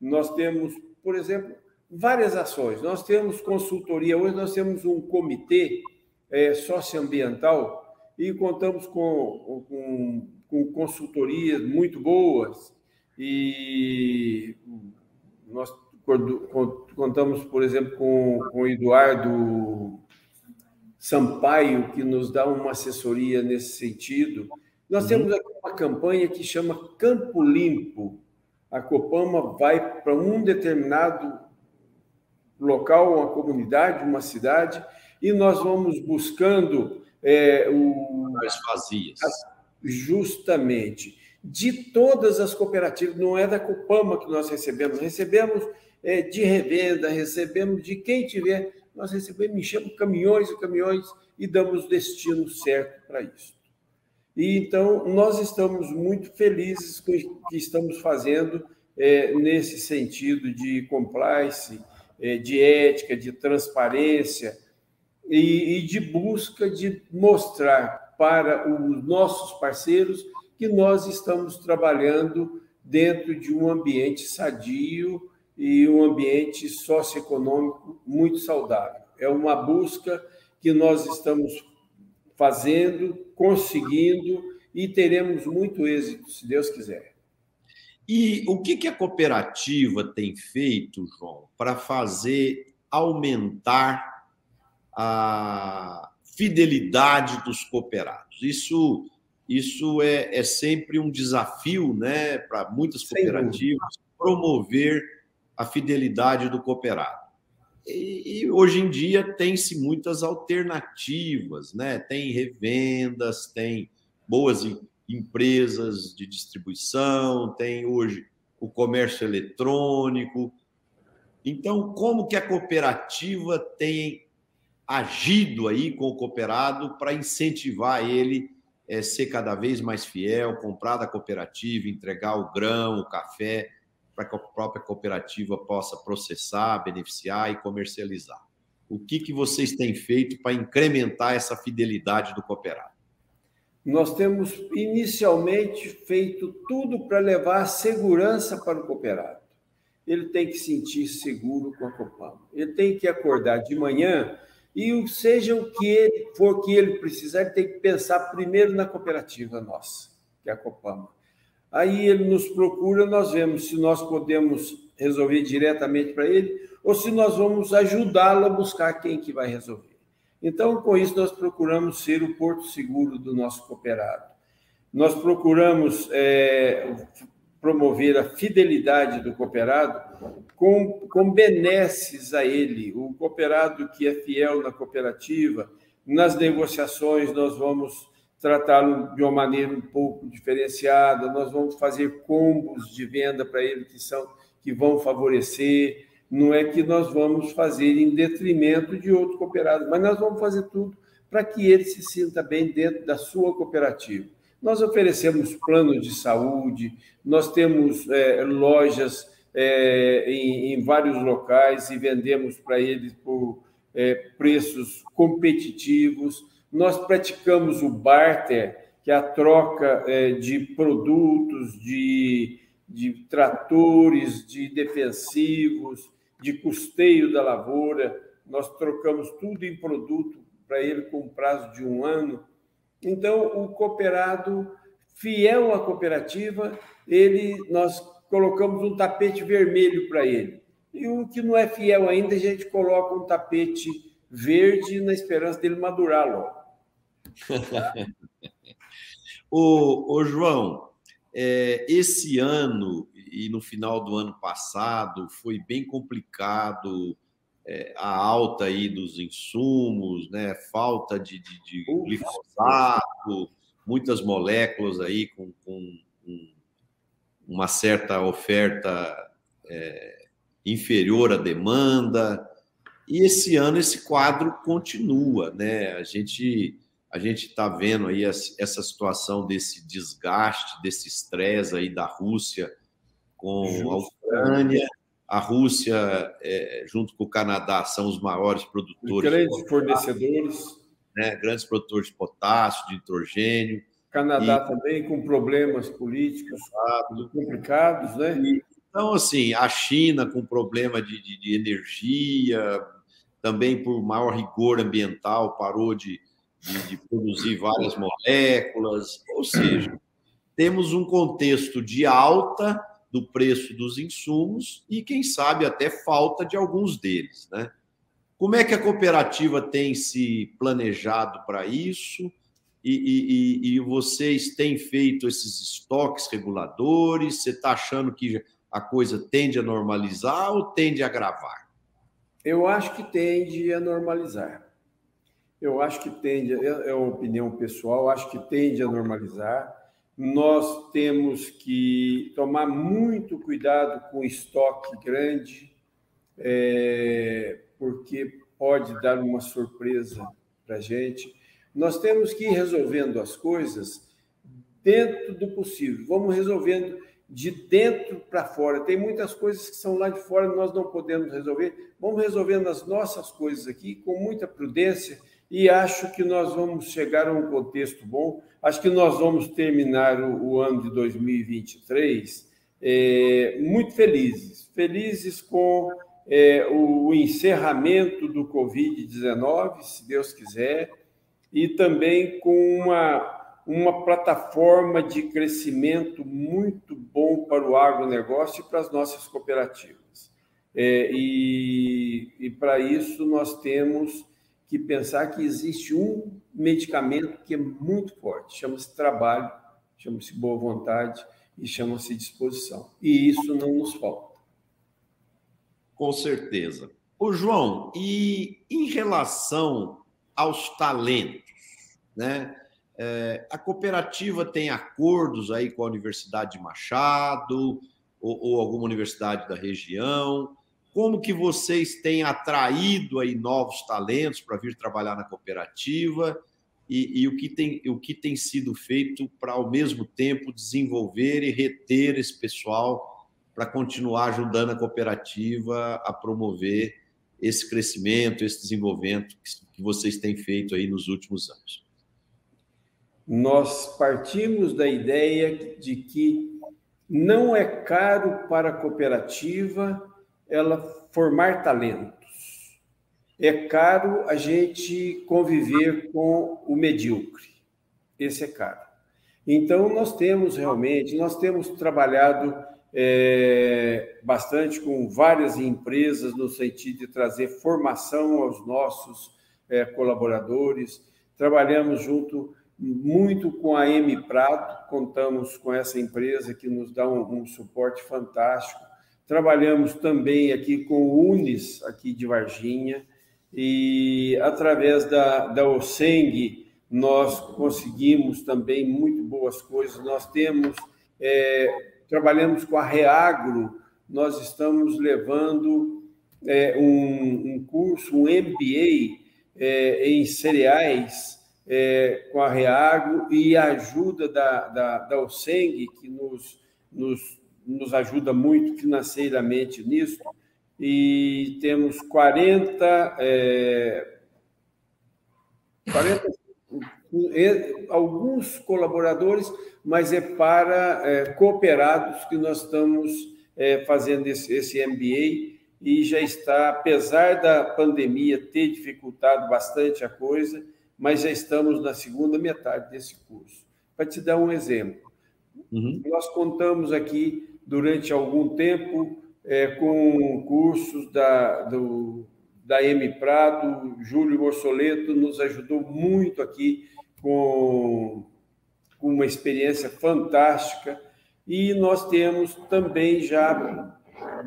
Nós temos, por exemplo, várias ações. Nós temos consultoria, hoje nós temos um comitê é, socioambiental e contamos com, com, com consultorias muito boas e nós contamos, por exemplo, com, com o Eduardo Sampaio, que nos dá uma assessoria nesse sentido. Nós uhum. temos aqui uma campanha que chama Campo Limpo. A Copama vai para um determinado local, uma comunidade, uma cidade, e nós vamos buscando é, o, as vazias. Justamente. De todas as cooperativas, não é da Copama que nós recebemos, recebemos é, de revenda, recebemos de quem tiver nós recebemos, enchemos caminhões e caminhões e damos o destino certo para isso. E então nós estamos muito felizes com o que estamos fazendo é, nesse sentido de compliance, é, de ética, de transparência e, e de busca de mostrar para os nossos parceiros que nós estamos trabalhando dentro de um ambiente sadio e um ambiente socioeconômico muito saudável. É uma busca que nós estamos fazendo, conseguindo e teremos muito êxito, se Deus quiser. E o que, a cooperativa tem feito, João, para fazer aumentar a fidelidade dos cooperados? Isso, isso é, é sempre um desafio né, para muitas cooperativas promover a fidelidade do cooperado. E, e hoje em dia tem-se muitas alternativas, né? Tem revendas, tem boas empresas de distribuição, tem hoje o comércio eletrônico. Então, como que a cooperativa tem agido aí com o cooperado para incentivar ele é, ser cada vez mais fiel, comprar da cooperativa, entregar o grão, o café, para que a própria cooperativa possa processar, beneficiar e comercializar. O que, que vocês têm feito para incrementar essa fidelidade do cooperado? nós temos inicialmente feito tudo para levar segurança para o cooperado. Ele tem que sentir seguro com a Copama. Ele tem que acordar de manhã e seja o que ele for que ele precisar, ele tem que pensar primeiro na cooperativa nossa, que é a Copama. Aí ele nos procura, nós vemos se nós podemos resolver diretamente para ele ou se nós vamos ajudá-lo a buscar quem que vai resolver. Então, com isso, nós procuramos ser o porto seguro do nosso cooperado. Nós procuramos é, promover a fidelidade do cooperado com, com benesses a ele. O cooperado que é fiel na cooperativa, nas negociações, nós vamos tratá-lo de uma maneira um pouco diferenciada, nós vamos fazer combos de venda para ele que são que vão favorecer não é que nós vamos fazer em detrimento de outro cooperado, mas nós vamos fazer tudo para que ele se sinta bem dentro da sua cooperativa. Nós oferecemos planos de saúde, nós temos é, lojas é, em, em, vários locais e vendemos para eles por é, preços competitivos. Nós praticamos o barter, que é a troca é, de produtos, de, de tratores, de defensivos, de custeio da lavoura, nós trocamos tudo em produto para ele com prazo de um ano. Então, o cooperado, fiel à cooperativa, ele nós colocamos um tapete vermelho para ele. E o que não é fiel ainda, a gente coloca um tapete verde na esperança dele madurar logo. ô, ô, João, é, esse ano e no final do ano passado foi bem complicado é, a alta aí dos insumos, né? Falta de, de, de glifosato, muitas moléculas aí com, com, com uma certa oferta é, inferior à demanda. E esse ano esse quadro continua, né? A gente a gente está vendo aí essa situação desse desgaste, desse estresse aí da Rússia com Justo. a Ucrânia. A Rússia, é, junto com o Canadá, são os maiores produtores. Grandes fornecedores. Né, grandes produtores de potássio, de nitrogênio. Canadá e, também com problemas políticos exato. complicados, né? E, então, assim, a China com problema de, de, de, energia, também por maior rigor ambiental, parou de, de, de produzir várias moléculas. Ou seja, temos um contexto de alta do preço dos insumos e, quem sabe, até falta de alguns deles. Né? Como é que a cooperativa tem se planejado para isso? E, e, e, vocês têm feito esses estoques reguladores? Você está achando que a coisa tende a normalizar ou tende a agravar? Eu acho que tende a normalizar. Eu acho que tende, é, é uma opinião pessoal, acho que tende a normalizar nós temos que tomar muito cuidado com estoque grande, é, porque pode dar uma surpresa para a gente. Nós temos que ir resolvendo as coisas dentro do possível. Vamos resolvendo de dentro para fora. Tem muitas coisas que são lá de fora nós não podemos resolver. Vamos resolvendo as nossas coisas aqui com muita prudência e acho que nós vamos chegar a um contexto bom. Acho que nós vamos terminar o, o ano de 2023 é, muito felizes, felizes com é, o encerramento do Covid-19, se Deus quiser, e também com uma, uma plataforma de crescimento muito bom para o agronegócio e para as nossas cooperativas. É, e e para isso nós temos que pensar que existe um medicamento que é muito forte, chama-se trabalho, chama-se boa vontade e chama-se disposição. E isso não nos falta. Com certeza. O João, e em relação aos talentos, né? É, a cooperativa tem acordos aí com a Universidade de Machado ou, ou, alguma universidade da região. Como que vocês têm atraído aí novos talentos para vir trabalhar na cooperativa e, e, o, que tem, o que tem sido feito para, ao mesmo tempo, desenvolver e reter esse pessoal para continuar ajudando a cooperativa a promover esse crescimento, esse desenvolvimento que vocês têm feito aí nos últimos anos? Nós partimos da ideia de que não é caro para a cooperativa ela formar talentos. É caro a gente conviver com o medíocre. Esse é caro. Então, nós temos realmente, nós temos trabalhado é, bastante com várias empresas no sentido de trazer formação aos nossos é, colaboradores. Trabalhamos junto muito com a M Prato, contamos com essa empresa que nos dá um, um suporte fantástico. Trabalhamos também aqui com o Unis, aqui de Varginha, e através da, da OSENG nós conseguimos também muito boas coisas. Nós temos é, trabalhamos com a Reagro, nós estamos levando é, um, um, curso, um MBA é, em cereais é, com a Reagro e a ajuda da, da, da OSENG, que nos, nos, nos ajuda muito financeiramente nisso, e temos 40, é, 40 alguns colaboradores, mas é para é, cooperados que nós estamos é, fazendo esse, esse MBA e já está, apesar da pandemia ter dificultado bastante a coisa, mas já estamos na segunda metade desse curso. Para te dar um exemplo, uhum. nós contamos aqui durante algum tempo é, com cursos da, do, da M Prado, Júlio Borsoleto nos ajudou muito aqui com, com uma experiência fantástica. E nós temos também já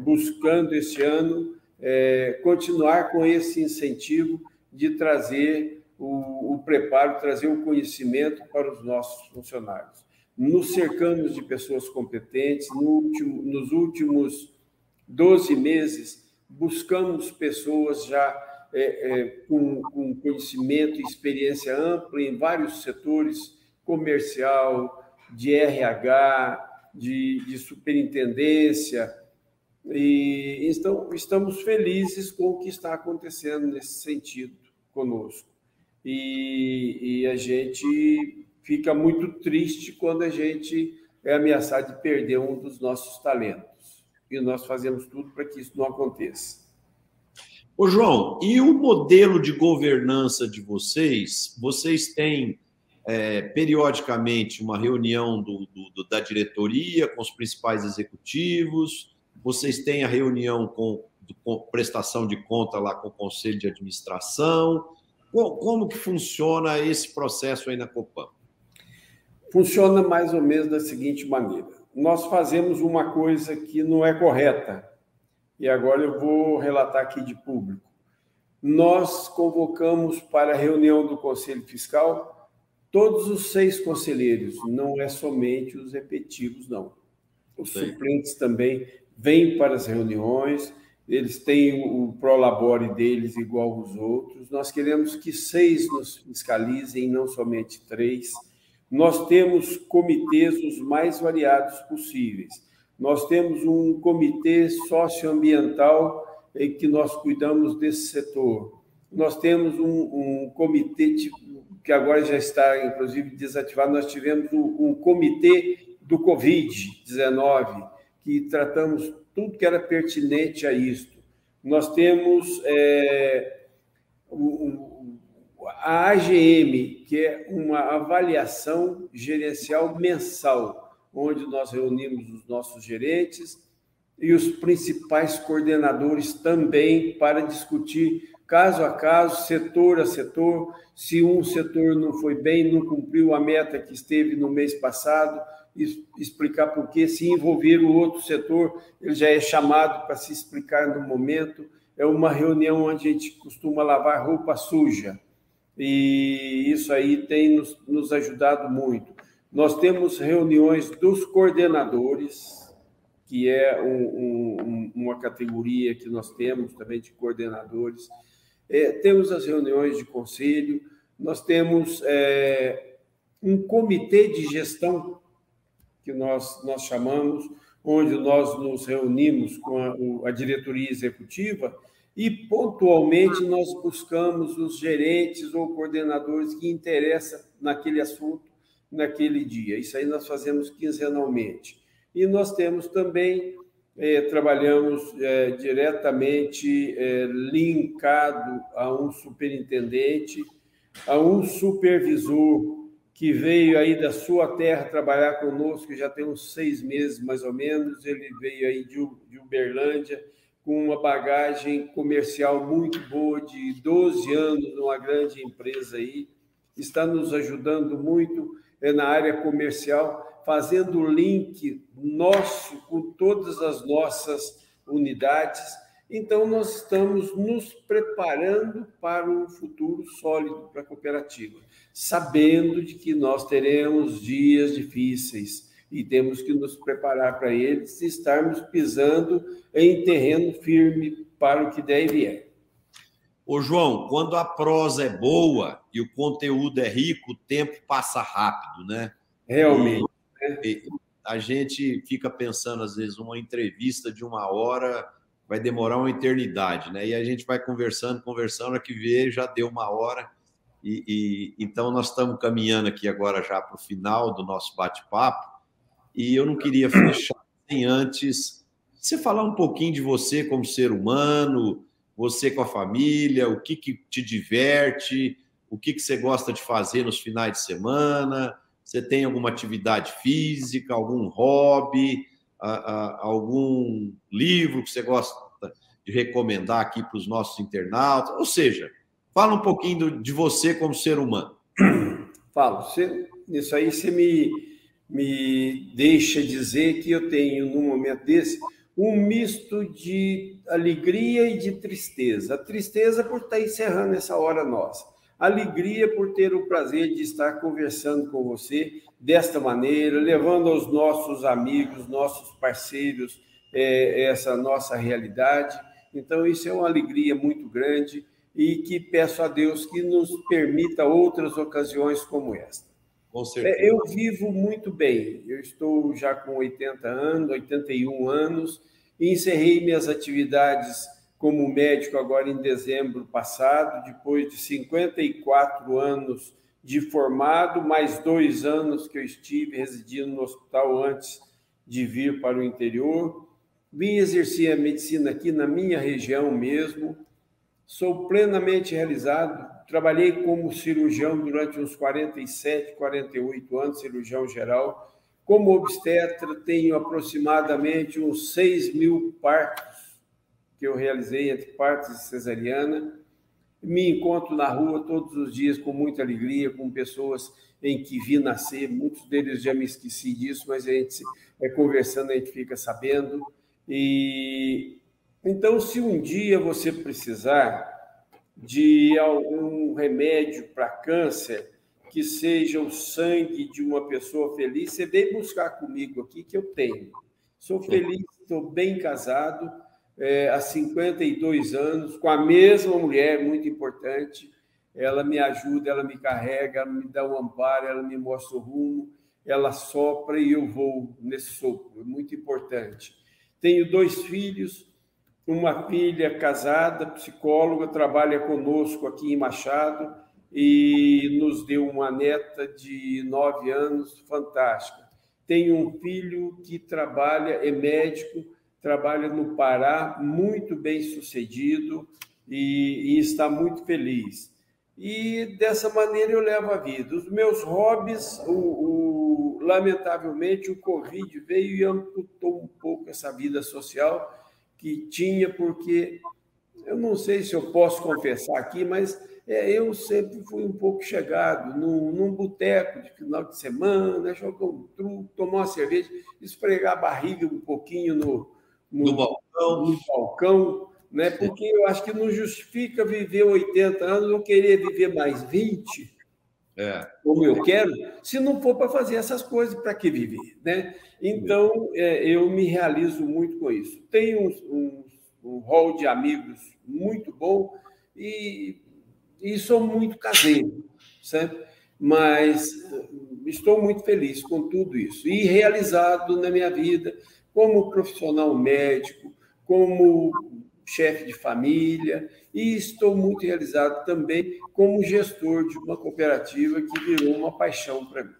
buscando esse ano é, continuar com esse incentivo de trazer o, o, preparo, trazer o conhecimento para os nossos funcionários. Nos cercamos de pessoas competentes, no último, nos últimos 12 meses, buscamos pessoas já é, é, com, com conhecimento e experiência ampla em vários setores comercial, de RH, de, de superintendência. E então, estamos felizes com o que está acontecendo nesse sentido conosco. E, e a gente fica muito triste quando a gente é ameaçado de perder um dos nossos talentos. E nós fazemos tudo para que isso não aconteça. Ô, João, e o modelo de governança de vocês? Vocês têm é, periodicamente uma reunião do, do, da diretoria com os principais executivos? Vocês têm a reunião com, com prestação de conta lá com o conselho de administração? Como, como que funciona esse processo aí na Copan? Funciona mais ou menos da seguinte maneira: nós fazemos uma coisa que não é correta e agora eu vou relatar aqui de público. Nós convocamos para a reunião do Conselho Fiscal todos os seis conselheiros, não é somente os efetivos, não. Os Sim. suplentes também vêm para as reuniões, eles têm o prolabore deles igual os outros. Nós queremos que seis nos fiscalizem, não somente três. Nós temos comitês os mais variados possíveis nós temos um comitê socioambiental em que nós cuidamos desse setor. Nós temos um, um comitê tipo, que agora já está, inclusive, desativado. Nós tivemos um, um comitê do Covid-19, que tratamos tudo que era pertinente a isto. Nós temos é, a AGM, que é uma avaliação gerencial mensal, onde nós reunimos os nossos gerentes e os principais coordenadores também para discutir caso a caso, setor a setor, se um setor não foi bem, não cumpriu a meta que esteve no mês passado, explicar por que, se envolver o outro setor, ele já é chamado para se explicar no momento. É uma reunião onde a gente costuma lavar roupa suja, e isso aí tem nos, nos ajudado muito. Nós temos reuniões dos coordenadores, que é um, um, uma categoria que nós temos também de coordenadores. É, temos as reuniões de conselho, nós temos é, um comitê de gestão que nós, nós chamamos, onde nós nos reunimos com a, a diretoria executiva e, pontualmente, nós buscamos os gerentes ou coordenadores que interessam naquele assunto, naquele dia. Isso aí nós fazemos quinzenalmente. E nós temos também, eh, trabalhamos eh, diretamente eh, linkado a um superintendente, a um supervisor que veio aí da sua terra trabalhar conosco, já tem uns seis meses mais ou menos, ele veio aí de, de Uberlândia, com uma bagagem comercial muito boa, de 12 anos numa grande empresa aí, está nos ajudando muito é, na área comercial, fazendo o link nosso com todas as nossas unidades. Então, nós estamos nos preparando para um futuro sólido para a cooperativa, sabendo de que nós teremos dias difíceis e temos que nos preparar para eles e estarmos pisando em terreno firme para o que der e vier. Ô, João, quando a prosa é boa e o conteúdo é rico, o tempo passa rápido, né? Realmente. E, né? a gente fica pensando, às vezes, uma entrevista de uma hora vai demorar uma eternidade, né? E a gente vai conversando, conversando, a que vê já deu uma hora. E, e então nós estamos caminhando aqui agora já para o final do nosso bate-papo. E eu não queria fechar sem antes você falar um pouquinho de você como ser humano, você com a família, o que, que te diverte, o que, que você gosta de fazer nos finais de semana. Você tem alguma atividade física, algum hobby? algum livro que você gosta de recomendar aqui para os nossos internautas? Ou seja, fala um pouquinho de você como ser humano. Falo. Isso aí você me, me deixa dizer que eu tenho, num momento desse, um misto de alegria e de tristeza. Tristeza por estar encerrando essa hora nossa alegria por ter o prazer de estar conversando com você desta maneira, levando aos nossos amigos, nossos parceiros, é, essa nossa realidade. Então, isso é uma alegria muito grande e que peço a Deus que nos permita outras ocasiões como esta. Com certeza. É, eu vivo muito bem. Eu estou já com 80 anos, 81 anos, e encerrei minhas atividades como médico agora em dezembro passado, depois de 54 anos de formado, mais dois anos que eu estive residindo no hospital antes de vir para o interior. Vim exercer a medicina aqui na minha região mesmo. Sou plenamente realizado. Trabalhei como cirurgião durante uns 47, 48 anos, cirurgião geral. Como obstetra, tenho aproximadamente uns 6 mil partos que eu realizei entre partes e cesariana. Me encontro na rua todos os dias com muita alegria, com pessoas em que vi nascer. Muitos deles já me esqueci disso, mas a gente é conversando, a gente fica sabendo. E então, se um dia você precisar de algum remédio para câncer que seja o sangue de uma pessoa feliz, você vem buscar comigo aqui que eu tenho. Sou feliz, estou bem casado é, há 52 anos, com a mesma mulher, muito importante. Ela me ajuda, ela me carrega, ela me dá um amparo, ela me mostra o rumo, ela sopra e eu vou nesse sopro, é muito importante. Tenho dois filhos, uma filha casada, psicóloga, trabalha conosco aqui em Machado e nos deu uma neta de nove anos, fantástica. Tenho um filho que trabalha, é médico, trabalha no Pará, muito bem sucedido e, e está muito feliz. E dessa maneira eu levo a vida. Os meus hobbies, o, o, lamentavelmente, o Covid veio e amputou um pouco essa vida social que tinha, porque eu não sei se eu posso confessar aqui, mas é, eu sempre fui um pouco chegado num, num boteco de final de semana, jogar um truco, tomar uma cerveja, esfregar a barriga um pouquinho no, no, no balcão. No balcão né? porque eu acho que não justifica viver 80 anos ou querer viver mais 20, é. como eu quero, se não for para fazer essas coisas, para que viver? Né? Então, é, eu me realizo muito com isso. Tenho um, um, um hall de amigos muito bom e, e sou muito caseiro, certo? mas estou muito feliz com tudo isso e realizado na minha vida como profissional médico, como chefe de família e estou muito realizado também como gestor de uma cooperativa que virou uma paixão para mim.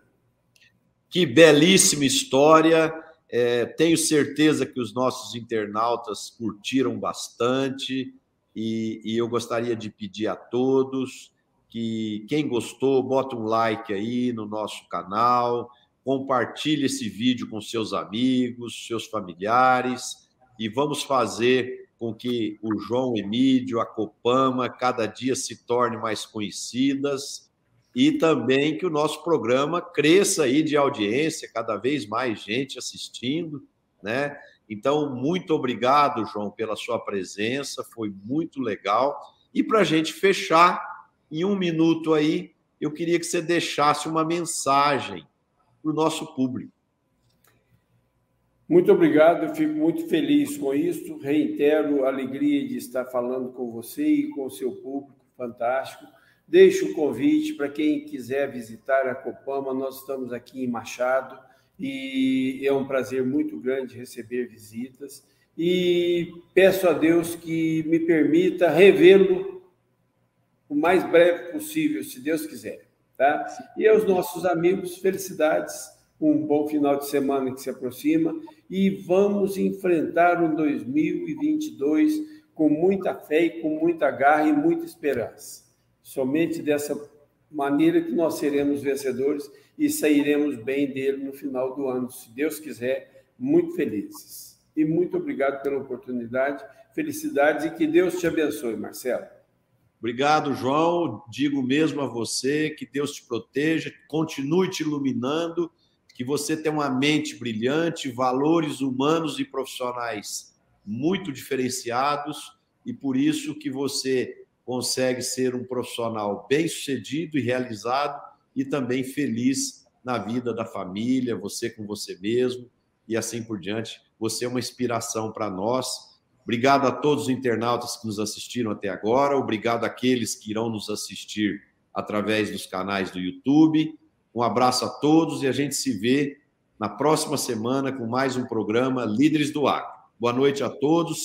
Que belíssima história! É, tenho certeza que os nossos internautas curtiram bastante e, e eu gostaria de pedir a todos que quem gostou, bota um like aí no nosso canal, compartilhe esse vídeo com seus amigos, seus familiares e vamos fazer com que o João Emílio, a Copama, cada dia se torne mais conhecidas e também que o nosso programa cresça aí de audiência, cada vez mais gente assistindo, né? Então, muito obrigado, João, pela sua presença, foi muito legal. E para a gente fechar, em um minuto aí, eu queria que você deixasse uma mensagem para o nosso público. Muito obrigado, eu fico muito feliz com isso. Reitero a alegria de estar falando com você e com o seu público fantástico. Deixo o convite para quem quiser visitar a Copama. Nós estamos aqui em Machado e é um prazer muito grande receber visitas. E peço a Deus que me permita revê-lo o mais breve possível, se Deus quiser. Tá? E aos nossos amigos, felicidades um bom final de semana que se aproxima e vamos enfrentar o 2022 com muita fé e com muita garra e muita esperança. Somente dessa maneira que nós seremos vencedores e sairemos bem dele no final do ano, se Deus quiser, muito felizes. E muito obrigado pela oportunidade, felicidades e que Deus te abençoe, Marcelo. Obrigado, João. Digo mesmo a você que Deus te proteja, continue te iluminando que você tem uma mente brilhante, valores humanos e profissionais muito diferenciados e por isso que você consegue ser um profissional bem-sucedido e realizado e também feliz na vida da família, você com você mesmo e assim por diante. Você é uma inspiração para nós. Obrigado a todos os internautas que nos assistiram até agora, obrigado àqueles que irão nos assistir através dos canais do YouTube um abraço a todos e a gente se vê na próxima semana com mais um programa Líderes do Agro. Boa noite a todos.